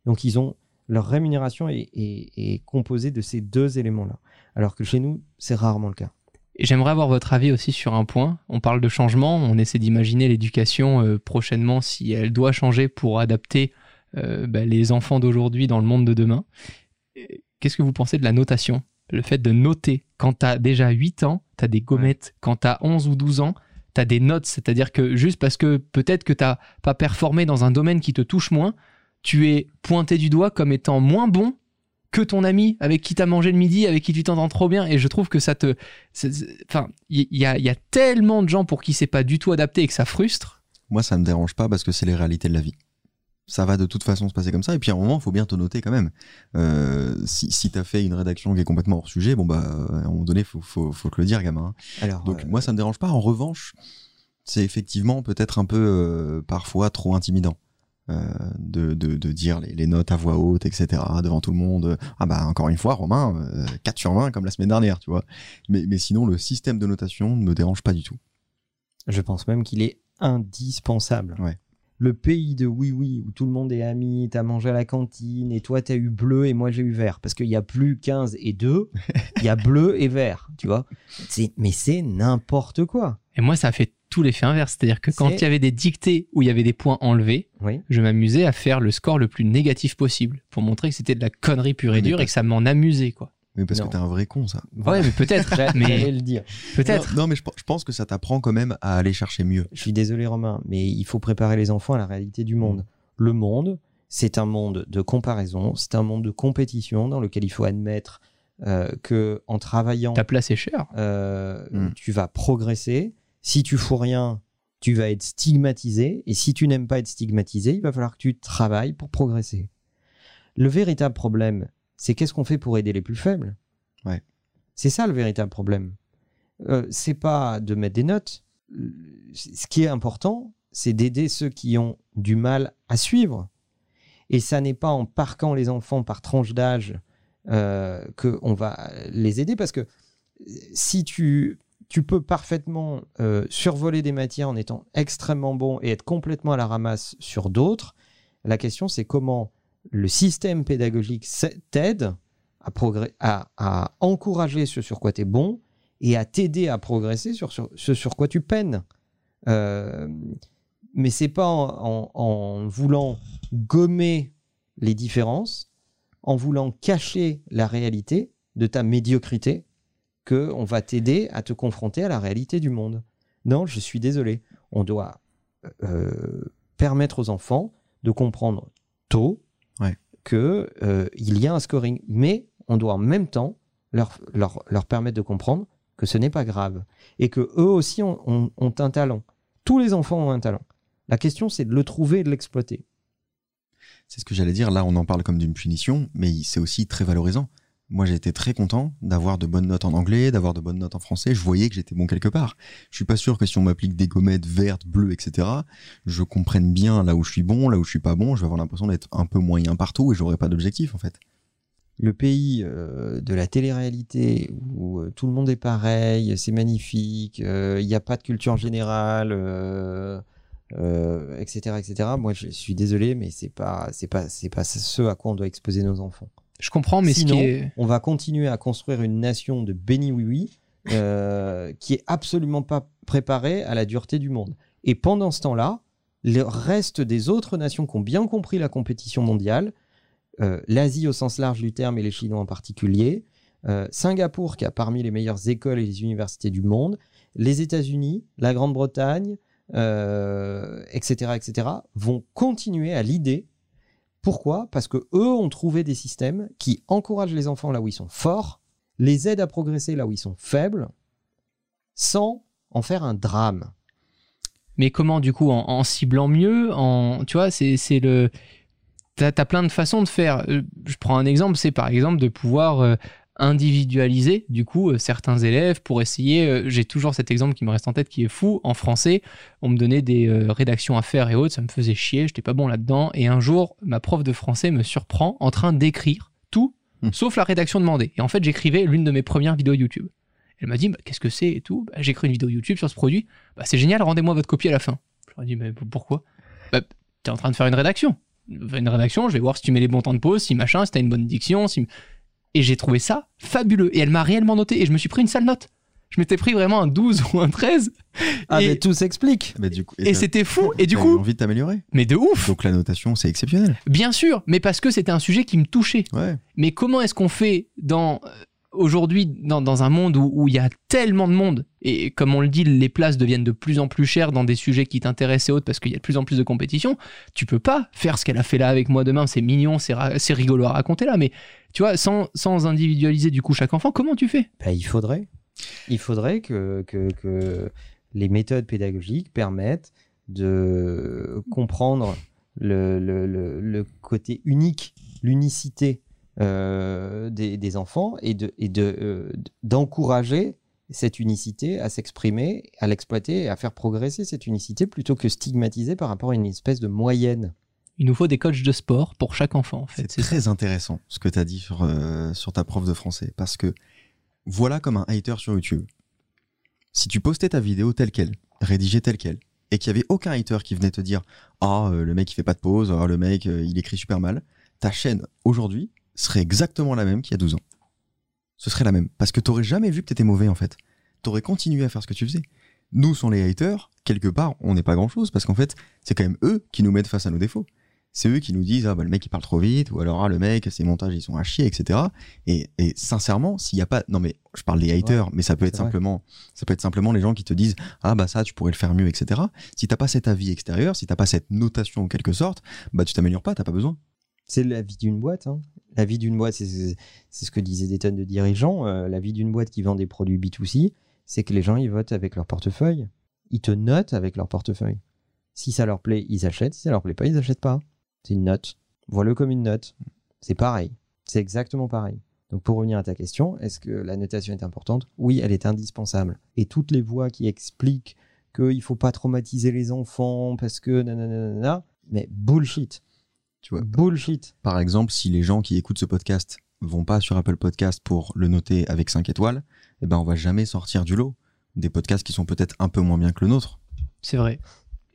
Donc ils ont leur rémunération est, est- est composée de ces deux éléments-là, alors que chez nous c'est rarement le cas. Et J'aimerais avoir votre avis aussi sur un point. On parle de changement, on essaie d'imaginer l'éducation euh, prochainement si elle doit changer pour adapter euh, bah, les enfants d'aujourd'hui dans le monde de demain. Qu'est-ce que vous pensez de la notation? Le fait de noter quand tu as déjà 8 ans, tu as des gommettes, quand tu as 11 ou 12 ans, tu as des notes, c'est-à-dire que juste parce que peut-être que tu pas performé dans un domaine qui te touche moins, tu es pointé du doigt comme étant moins bon que ton ami avec qui t'as mangé le midi, avec qui tu t'entends trop bien. Et je trouve que ça te, Enfin, il y, a- il y a tellement de gens pour qui c'est pas du tout adapté et que ça frustre. Moi, ça me dérange pas parce que c'est les réalités de la vie. Ça va de toute façon se passer comme ça. Et puis à un moment, il faut bien te noter quand même. Euh, si si t'as fait une rédaction qui est complètement hors sujet, bon bah à un moment donné, faut faut faut te le dire, gamin. Alors, Donc euh, moi, ça me dérange pas. En revanche, c'est effectivement peut-être un peu euh, parfois trop intimidant. Euh, de, de, de dire les, les notes à voix haute, etc. devant tout le monde. Ah bah encore une fois, Romain, euh, 4 sur 20 comme la semaine dernière, tu vois. Mais, mais sinon, le système de notation ne me dérange pas du tout. Je pense même qu'il est indispensable. Ouais. Le pays de oui oui où tout le monde est ami, t'as mangé à la cantine et toi t'as eu bleu et moi j'ai eu vert parce qu'il y a plus 15 et 2, il y a [laughs] bleu et vert, tu vois. C'est mais c'est n'importe quoi. Et moi, ça fait tout l'effet inverse. C'est-à-dire que quand il y avait des dictées où il y avait des points enlevés, Oui. je m'amusais à faire le score le plus négatif possible pour montrer que c'était de la connerie pure et Mais dure et que ça m'en amusait, quoi. Mais parce Non. que t'es un vrai con, ça. Ouais, mais peut-être. Mais J'allais le dire. peut-être. Non, non, mais je, je pense que ça t'apprend quand même à aller chercher mieux. Je suis désolé Romain, mais il faut préparer les enfants à la réalité du monde. Le monde, c'est un monde de comparaison, c'est un monde de compétition dans lequel il faut admettre euh, que en travaillant Ta place est chère. euh, Mm. tu vas progresser. Si tu fous rien, tu vas être stigmatisé. Et si tu n'aimes pas être stigmatisé, il va falloir que tu travailles pour progresser. Le véritable problème, c'est qu'est-ce qu'on fait pour aider les plus faibles? Ouais. C'est ça le véritable problème. Euh, c'est pas de mettre des notes. Ce qui est important, c'est d'aider ceux qui ont du mal à suivre. Et ça n'est pas en parquant les enfants par tranche d'âge euh, qu'on va les aider parce que si tu, tu peux parfaitement euh, survoler des matières en étant extrêmement bon et être complètement à la ramasse sur d'autres, la question c'est comment le système pédagogique t'aide à, à, encourager ce sur quoi tu es bon et à t'aider à progresser sur, sur ce sur quoi tu peines. Euh, mais c'est pas en voulant gommer les différences, en voulant cacher la réalité de ta médiocrité, que on va t'aider à te confronter à la réalité du monde. Non, je suis désolé. On doit euh, permettre aux enfants de comprendre tôt Ouais. que euh, il y a un scoring, mais on doit en même temps leur, leur, leur permettre de comprendre que ce n'est pas grave et que eux aussi ont, ont- ont un talent. Tous les enfants ont un talent. La question, c'est de le trouver et de l'exploiter. C'est ce que j'allais dire. Là, on en parle comme d'une punition, mais c'est aussi très valorisant. Moi, été très content d'avoir de bonnes notes en anglais, d'avoir de bonnes notes en français. Je voyais que j'étais bon quelque part. Je suis pas sûr que si on m'applique des gommettes vertes, bleues, etc., je comprenne bien là où je suis bon, là où je suis pas bon. Je vais avoir l'impression d'être un peu moyen partout et j'aurai pas d'objectif, en fait. le pays euh, de la télé-réalité où euh, tout le monde est pareil, c'est magnifique, euh, il n'y a pas de culture générale, etc., etc. Moi, je suis désolé, mais c'est pas, c'est pas, c'est pas ce à quoi on doit exposer nos enfants. Je comprends, mais Sinon, ce qui est... on va continuer à construire une nation de béni oui oui euh, [laughs] qui est absolument pas préparée à la dureté du monde. Et pendant ce temps-là, le reste des autres nations qui ont bien compris la compétition mondiale, euh, l'Asie au sens large du terme et les Chinois en particulier, euh, Singapour qui a parmi les meilleures écoles et les universités du monde, les États-Unis, la Grande-Bretagne, etc., etc., vont continuer à l'idée. Pourquoi? Parce que eux ont trouvé des systèmes qui encouragent les enfants là où ils sont forts, les aident à progresser là où ils sont faibles, sans en faire un drame. Mais comment, du coup, en, ciblant mieux en, Tu vois, c'est c'est le. T'as as plein de façons de faire. Euh, Je prends un exemple, c'est par exemple de pouvoir euh, individualiser, du coup, euh, certains élèves pour essayer. euh, J'ai toujours cet exemple qui me reste en tête qui est fou. En français, on me donnait des euh, rédactions à faire et autres, ça me faisait chier, j'étais pas bon là-dedans. Et un jour, ma prof de français me surprend en train d'écrire tout, Hmm. sauf la rédaction demandée. Et en fait, j'écrivais l'une de mes premières vidéos YouTube. Elle m'a dit, bah, qu'est-ce que c'est et tout? Bah, J'écris une vidéo YouTube sur ce produit. Bah, c'est génial, rendez-moi votre copie à la fin. Je leur ai dit, mais pourquoi? Bah, T'es en train de faire une rédaction. Une rédaction, je vais voir si tu mets les bons temps de pause, si machin, si t'as une bonne diction. Si... Et j'ai trouvé ça fabuleux. Et elle m'a réellement noté. Et je me suis pris une sale note. Je m'étais pris vraiment un 12 [laughs] ou un 13. Ah, et mais tout s'explique. Du coup, et c'était fou. Et du coup, envie de t'améliorer. mais de ouf Donc la notation, c'est exceptionnel. Bien sûr, mais parce que c'était un sujet qui me touchait. Ouais. Mais comment est-ce qu'on fait dans euh, aujourd'hui dans, dans un monde où où il y a tellement de monde? Et comme on le dit, les places deviennent de plus en plus chères dans des sujets qui t'intéressent et autres parce qu'il y a de plus en plus de compétition. Tu peux pas faire ce qu'elle a fait là avec moi demain. C'est mignon, c'est c'est rigolo à raconter là, mais tu vois, sans, individualiser du coup chaque enfant, comment tu fais? Bah, il faudrait. Il faudrait que, que, les méthodes pédagogiques permettent de comprendre le, le, le, côté unique, l'unicité euh, des, enfants et de euh, d'encourager cette unicité à s'exprimer, à l'exploiter à faire progresser cette unicité plutôt que stigmatiser par rapport à une espèce de moyenne. Il nous faut des coachs de sport pour chaque enfant en fait. C'est ça. très intéressant ce que tu as dit sur, euh, sur ta prof de français. Parce que voilà comme un hater sur YouTube. Si tu postais ta vidéo telle qu'elle, rédigée telle qu'elle, et qu'il y avait aucun hater qui venait te dire Ah, euh, le mec il fait pas de pause, ah, le mec euh, il écrit super mal, ta chaîne aujourd'hui serait exactement la même qu'il y a 12 ans. Ce serait la même. Parce que t'aurais jamais vu que t'étais mauvais en fait. T'aurais continué à faire ce que tu faisais. Nous, sont les haters, quelque part, on n'est pas grand chose parce qu'en fait, c'est quand même eux qui nous mettent face à nos défauts c'est eux qui nous disent ah bah le mec il parle trop vite ou alors ah le mec ses montages ils sont à chier etc et, et sincèrement s'il y a pas non mais je parle des haters mais ça peut être vrai. simplement ça peut être simplement les gens qui te disent ah bah ça tu pourrais le faire mieux etc si t'as pas cet avis extérieur si t'as pas cette notation en quelque sorte bah tu t'améliores pas t'as pas besoin C'est la vie d'une boîte. hein. La vie d'une boîte, c'est c'est ce que disaient des tonnes de dirigeants. euh, la vie d'une boîte qui vend des produits B2C, c'est que les gens, ils votent avec leur portefeuille. Ils te notent avec leur portefeuille. Si ça leur plaît, ils achètent. Si ça leur plaît pas, ils achètent pas. C'est une note. Vois-le comme une note. C'est pareil. C'est exactement pareil. Donc pour revenir à ta question, est-ce que la notation est importante? Oui, elle est indispensable. Et toutes les voix qui expliquent qu'il faut pas traumatiser les enfants parce que nanana, mais bullshit. tu vois Bullshit. par exemple si les gens qui écoutent ce podcast vont pas sur Apple Podcast pour le noter avec 5 étoiles eh ben on va jamais sortir du lot des podcasts qui sont peut-être un peu moins bien que le nôtre C'est vrai.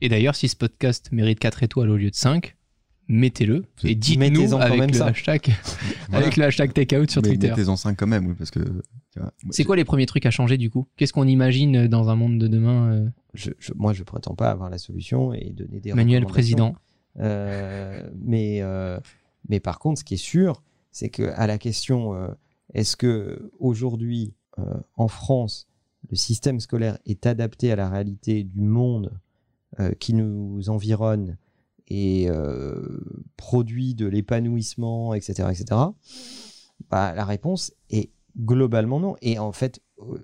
Et d'ailleurs, si ce podcast mérite 4 étoiles au lieu de 5, mettez-le et dites-nous avec même le ça. hashtag, [laughs] Voilà. avec le hashtag takeout sur mais Twitter. mettez-en 5 quand même oui, parce que C'est quoi les premiers trucs à changer du coup? Qu'est-ce qu'on imagine dans un monde de demain euh, je, je- moi, je prétends pas avoir la solution et donner des Manuel. Président. Euh, mais, euh, mais par contre, ce qui est sûr, c'est que à la question euh, est-ce que aujourd'hui euh, en France le système scolaire est adapté à la réalité du monde euh, qui nous environne et euh, produit de l'épanouissement, etc., etc. Bah, la réponse est globalement non. Et en fait,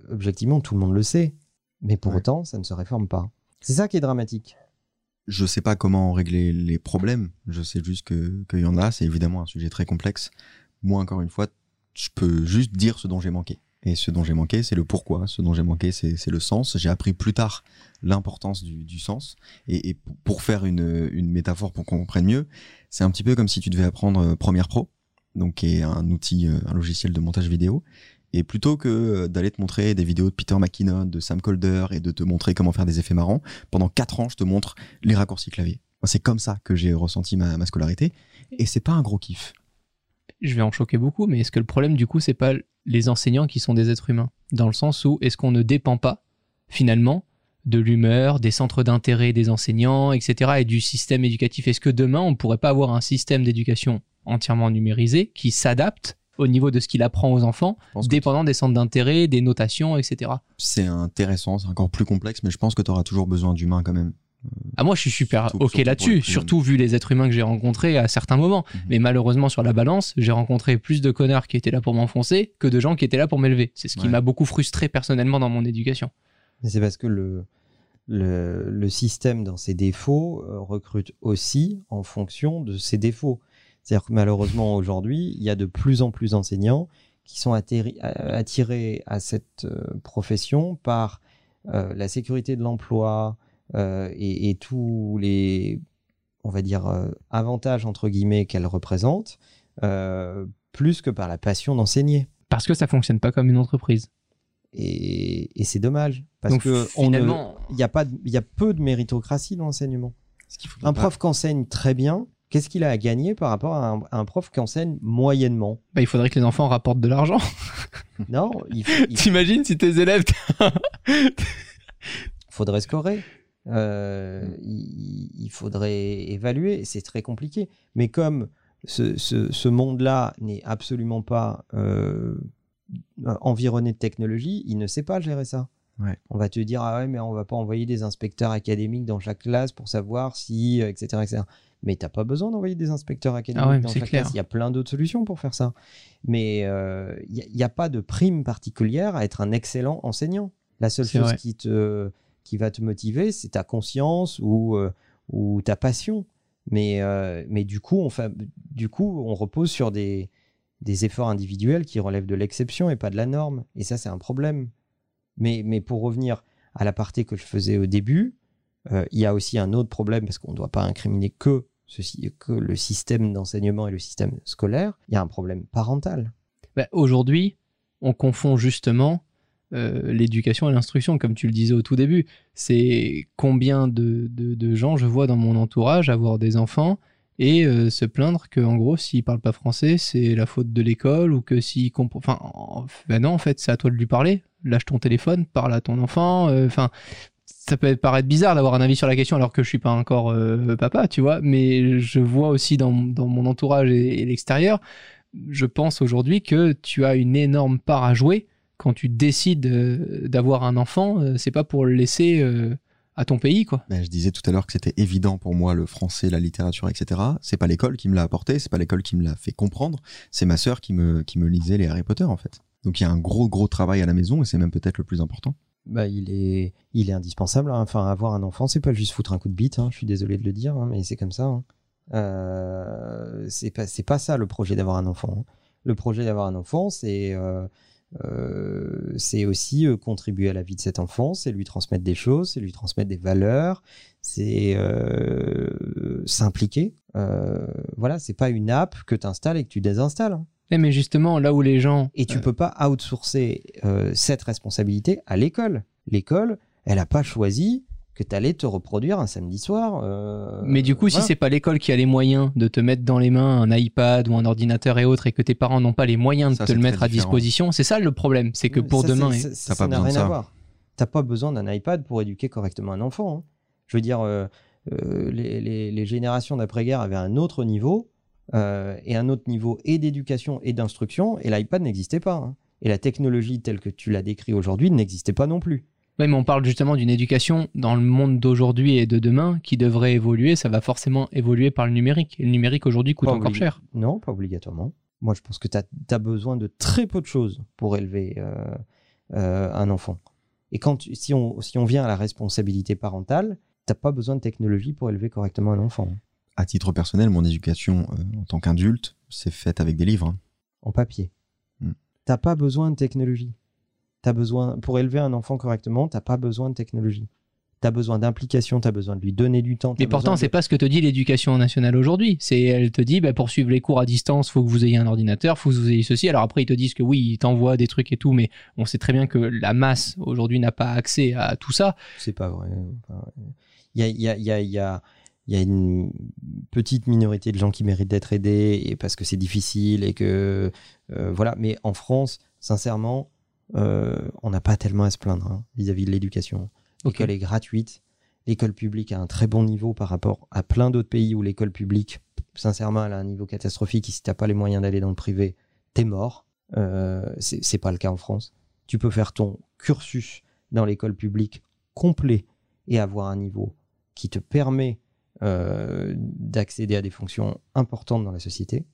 objectivement, tout le monde le sait. Mais pour Ouais. autant, ça ne se réforme pas. C'est ça qui est dramatique. je sais pas comment régler les problèmes. Je sais juste que qu'il y en a. C'est évidemment un sujet très complexe. Moi, encore une fois, je peux juste dire ce dont j'ai manqué. Et ce dont j'ai manqué, c'est le pourquoi. Ce dont j'ai manqué, c'est le sens. J'ai appris plus tard l'importance du, du sens. Et, pour faire une, une métaphore pour qu'on comprenne mieux, c'est un petit peu comme si tu devais apprendre euh, Premiere Pro. donc qui est un outil, euh, un logiciel de montage vidéo. Et plutôt que euh, d'aller te montrer des vidéos de Peter McKinnon, de Sam Colder et de te montrer comment faire des effets marrants, pendant quatre ans, je te montre les raccourcis clavier. C'est comme ça que j'ai ressenti ma, ma scolarité. Et c'est pas un gros kiff. je vais en choquer beaucoup, mais est-ce que le problème du coup, c'est pas les enseignants qui sont des êtres humains Dans le sens où est-ce qu'on ne dépend pas finalement de l'humeur, des centres d'intérêt des enseignants, etc. et du système éducatif? Est-ce que demain, on ne pourrait pas avoir un système d'éducation entièrement numérisé qui s'adapte au niveau de ce qu'il apprend aux enfants, dépendant des centres d'intérêt, des notations, etc. C'est intéressant, c'est encore plus complexe, mais je pense que tu auras toujours besoin d'humains quand même. Ah, moi, je suis super Surtout- OK là-dessus, surtout vu les êtres humains que j'ai rencontrés à certains moments. Mhm. Mais malheureusement, sur la balance, j'ai rencontré plus de connards qui étaient là pour m'enfoncer que de gens qui étaient là pour m'élever. C'est ce qui Ouais. m'a beaucoup frustré personnellement dans mon éducation. Mais c'est parce que le, le, le système, dans ses défauts, euh, recrute aussi en fonction de ses défauts. C'est-à-dire que malheureusement, [laughs] aujourd'hui, il y a de plus en plus d'enseignants qui sont attirés à cette euh, profession par euh, la sécurité de l'emploi euh, et, et tous les, on va dire, euh, avantages, entre guillemets, qu'elle représente, euh, plus que par la passion d'enseigner. Parce que ça fonctionne pas comme une entreprise. Et, et c'est dommage parce Donc, que on finalement, il y a pas, il y a peu de méritocratie dans l'enseignement. Un pas- prof qui enseigne très bien, qu'est-ce qu'il a à gagner par rapport à un, à un prof qui enseigne moyennement? Bah, il faudrait que les enfants rapportent de l'argent. [laughs] Non, il, il T'imagines si tes élèves. faudrait scorer. Euh, il, il faudrait évaluer. C'est très compliqué. Mais comme ce, ce- ce monde-là n'est absolument pas euh, environné de technologie, il ne sait pas gérer ça. Ouais. On va te dire ah ouais mais on va pas envoyer des inspecteurs académiques dans chaque classe pour savoir si euh, etc etc. Mais t'as pas besoin d'envoyer des inspecteurs académiques Ah ouais, dans chaque clair. classe. Il y a plein d'autres solutions pour faire ça. Mais euh, il n'y a, pas de prime particulière à être un excellent enseignant. La seule chose vrai. qui te qui va te motiver, c'est ta conscience ou euh, ta passion. Mais euh, mais du coup on fait, du coup on repose sur des efforts individuels qui relèvent de l'exception et pas de la norme. Et ça c'est un problème. Mais, mais pour revenir à la partie que je faisais au début, euh, il y a aussi un autre problème parce qu'on ne doit pas incriminer que le système d'enseignement et le système scolaire. Il y a un problème parental. Bah, Aujourd'hui, on confond justement euh, l'éducation et l'instruction, comme tu le disais au tout début. C'est combien de, gens je vois dans mon entourage avoir des enfants et euh, se plaindre que, en gros, s'ils parlent pas français, c'est la faute de l'école ou que s'ils comprennent. Enfin, en- bah non, en fait, c'est à toi de lui parler. Lâche ton téléphone, parle à ton enfant. euh, Enfin. ça peut paraître bizarre d'avoir un avis sur la question alors que je suis pas encore papa, tu vois, mais je vois aussi dans, mon entourage et l'extérieur, je pense aujourd'hui que tu as une énorme part à jouer quand tu décides euh, d'avoir un enfant, euh, c'est pas pour le laisser euh, à ton pays, quoi. Ben, je disais tout à l'heure que c'était évident pour moi le français, la littérature, etc. C'est pas l'école qui me l'a apporté, c'est pas l'école qui me l'a fait comprendre, c'est ma sœur qui me, qui me lisait les Harry Potter en fait. Donc il y a un gros gros travail à la maison et c'est même peut-être le plus important. Bah, il, est, il est indispensable. hein. Enfin, avoir un enfant, c'est pas juste foutre un coup de bite. hein. Je suis désolé de le dire, hein, mais c'est comme ça. hein. Euh, c'est pas, c'est pas ça le projet d'avoir un enfant. hein. Le projet d'avoir un enfant, c'est euh, euh, c'est aussi euh, contribuer à la vie de cet enfant, c'est lui transmettre des choses, c'est lui transmettre des valeurs, c'est euh, s'impliquer. Voilà, c'est pas une app que tu installes et que tu désinstalles. hein. Eh, mais justement, là où les gens. Et tu peux pas outsourcer cette responsabilité à l'école. L'école, elle a pas choisi que tu allais te reproduire un samedi soir. euh, Mais du coup, si voilà. c'est pas l'école qui a les moyens de te mettre dans les mains un iPad ou un ordinateur et autres, et que tes parents n'ont pas les moyens de Ça, te le mettre à différent. disposition, c'est ça le problème. C'est que pour Ça, demain. ça- pas n'a rien à voir. T'as pas besoin d'un iPad pour éduquer correctement un enfant. hein. Je veux dire, euh, euh, les, les- les générations d'après-guerre avaient un autre niveau, euh, et un autre niveau et d'éducation et d'instruction, et l'iPad n'existait pas. hein. Et la technologie telle que tu l'as décrit aujourd'hui n'existait pas non plus. Ouais, mais on parle justement d'une éducation dans le monde d'aujourd'hui et de demain qui devrait évoluer. Ça va forcément évoluer par le numérique. Et le numérique aujourd'hui coûte Pas encore cher. Non, pas obligatoirement. Moi, je pense que tu as, besoin de très peu de choses pour élever euh, euh, un enfant. Et quand tu- si, on, si on vient à la responsabilité parentale, t'as pas besoin de technologie pour élever correctement un enfant. À titre personnel, mon éducation euh, en tant qu'adulte, c'est faite avec des livres. hein. En papier. Hmm. T'as pas besoin de technologie. T'as besoin, pour élever un enfant correctement, t'as pas besoin de technologie. Tu as besoin d'implication, tu as besoin de lui donner du temps. Mais pourtant, besoin c'est de- pas ce que te dit l'éducation nationale aujourd'hui. C'est, elle te dit, bah, pour suivre les cours à distance, faut que vous ayez un ordinateur, faut que vous ayez ceci. Alors après, ils te disent que oui, ils t'envoient des trucs et tout, mais on sait très bien que la masse aujourd'hui n'a pas accès à tout ça. C'est pas vrai. Enfin, Il y a, il y a- il y a- il y a- il y a une petite minorité de gens qui méritent d'être aidés et parce que c'est difficile et que euh, voilà. Mais en France, sincèrement, euh, on n'a pas tellement à se plaindre hein, vis-à-vis de l'éducation. L'école est gratuite. L'école publique a un très bon niveau par rapport à plein d'autres pays où l'école publique, sincèrement, elle a un niveau catastrophique. Et si t'as pas les moyens d'aller dans le privé, t'es mort. Euh, c'est c'est pas le cas en France. Tu peux faire ton cursus dans l'école publique complet et avoir un niveau qui te permet euh, d'accéder à des fonctions importantes dans la société.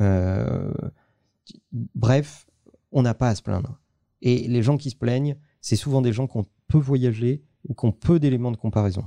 Euh, bref, on n'a pas à se plaindre. Et les gens qui se plaignent, c'est souvent des gens qui ont peu voyagé ou qui ont peu d'éléments de comparaison.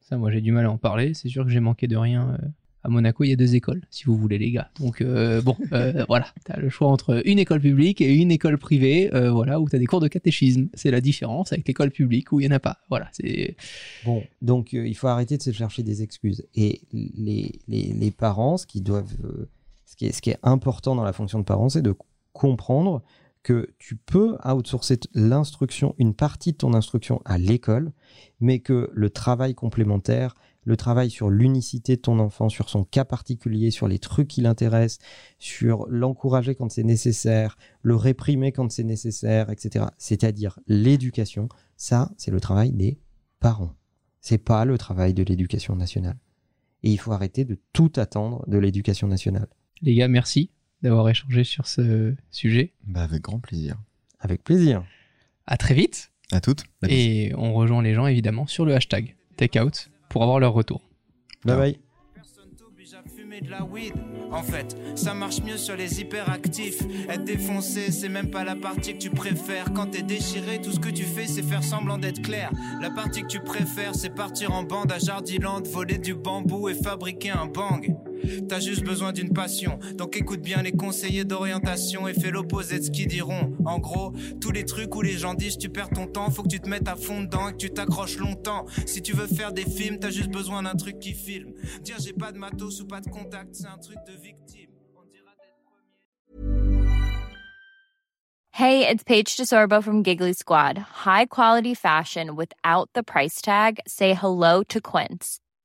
Ça, moi, j'ai du mal à en parler. C'est sûr que j'ai manqué de rien. euh, À Monaco, il y a deux écoles, si vous voulez, les gars. Donc, euh, bon, euh, [laughs] voilà. Tu as le choix entre une école publique et une école privée, euh, voilà, où tu as des cours de catéchisme. C'est la différence avec l'école publique où il n'y en a pas. Voilà, c'est. Bon, donc euh, il faut arrêter de se chercher des excuses. Et les, les, les parents, ce qui doivent, euh, ce qui est, ce qui est important dans la fonction de parent, c'est de comprendre que tu peux outsourcer l'instruction, une partie de ton instruction à l'école, mais que le travail complémentaire, le travail sur l'unicité de ton enfant, sur son cas particulier, sur les trucs qui l'intéressent, sur l'encourager quand c'est nécessaire, le réprimer quand c'est nécessaire, etc. C'est-à-dire l'éducation, ça, c'est le travail des parents. C'est pas le travail de l'éducation nationale. Et il faut arrêter de tout attendre de l'éducation nationale. Les gars, merci d'avoir échangé sur ce sujet. Bah, avec grand plaisir. Avec plaisir. À très vite. À toutes. Et on rejoint les gens, évidemment, sur le hashtag Takeout pour avoir leur retour. Bye bye. Personne t'oblige à fumer de la weed. En fait, ça marche mieux sur les hyperactifs. Être défoncé, c'est même pas la partie que tu préfères. Quand t'es déchiré, tout ce que tu fais, c'est faire semblant d'être clair. La partie que tu préfères, c'est partir en bande à Jardiland, voler du bambou et fabriquer un bang. T'as juste besoin d'une passion, donc écoute bien les conseillers d'orientation et fais l'opposé de ce qu'ils diront. En gros, tous les trucs où les gens disent tu perds ton temps, faut que tu te mettes à fond dedans et que tu t'accroches longtemps. Si tu veux faire des films, t'as juste besoin d'un truc qui filme. Dire j'ai pas de matos ou pas de contact, c'est un truc de victime. On dira. Hey, it's Paige DeSorbo from Giggly Squad. High quality fashion without the price tag. Say hello to Quince.